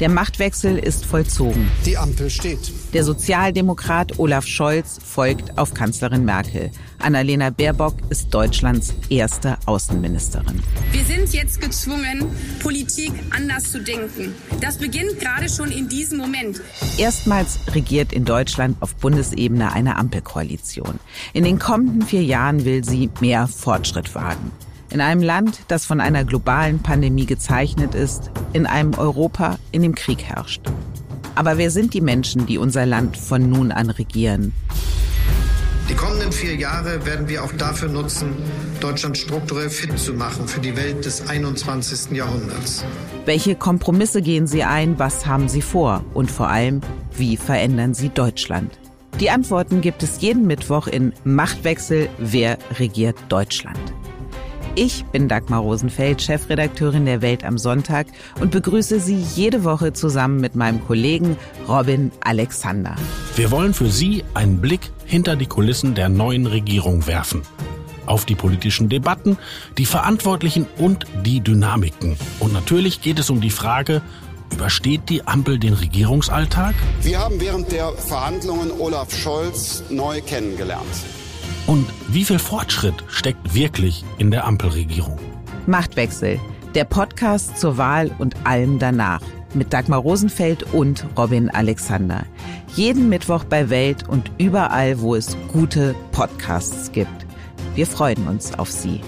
Der Machtwechsel ist vollzogen. Die Ampel steht. Der Sozialdemokrat Olaf Scholz folgt auf Kanzlerin Merkel. Annalena Baerbock ist Deutschlands erste Außenministerin. Wir sind jetzt gezwungen, Politik anders zu denken. Das beginnt gerade schon in diesem Moment. Erstmals regiert in Deutschland auf Bundesebene eine Ampelkoalition. In den kommenden vier Jahren will sie mehr Fortschritt wagen. In einem Land, das von einer globalen Pandemie gezeichnet ist, in einem Europa, in dem Krieg herrscht. Aber wer sind die Menschen, die unser Land von nun an regieren? Die kommenden vier Jahre werden wir auch dafür nutzen, Deutschland strukturell fit zu machen für die Welt des 21. Jahrhunderts. Welche Kompromisse gehen Sie ein? Was haben Sie vor? Und vor allem, wie verändern Sie Deutschland? Die Antworten gibt es jeden Mittwoch in Machtwechsel. Wer regiert Deutschland? Ich bin Dagmar Rosenfeld, Chefredakteurin der Welt am Sonntag und begrüße Sie jede Woche zusammen mit meinem Kollegen Robin Alexander. Wir wollen für Sie einen Blick hinter die Kulissen der neuen Regierung werfen. Auf die politischen Debatten, die Verantwortlichen und die Dynamiken. Und natürlich geht es um die Frage, Übersteht die Ampel den Regierungsalltag? Wir haben während der Verhandlungen Olaf Scholz neu kennengelernt. Und wie viel Fortschritt steckt wirklich in der Ampelregierung? Machtwechsel, der Podcast zur Wahl und allem danach. Mit Dagmar Rosenfeld und Robin Alexander. Jeden Mittwoch bei Welt und überall, wo es gute Podcasts gibt. Wir freuen uns auf Sie.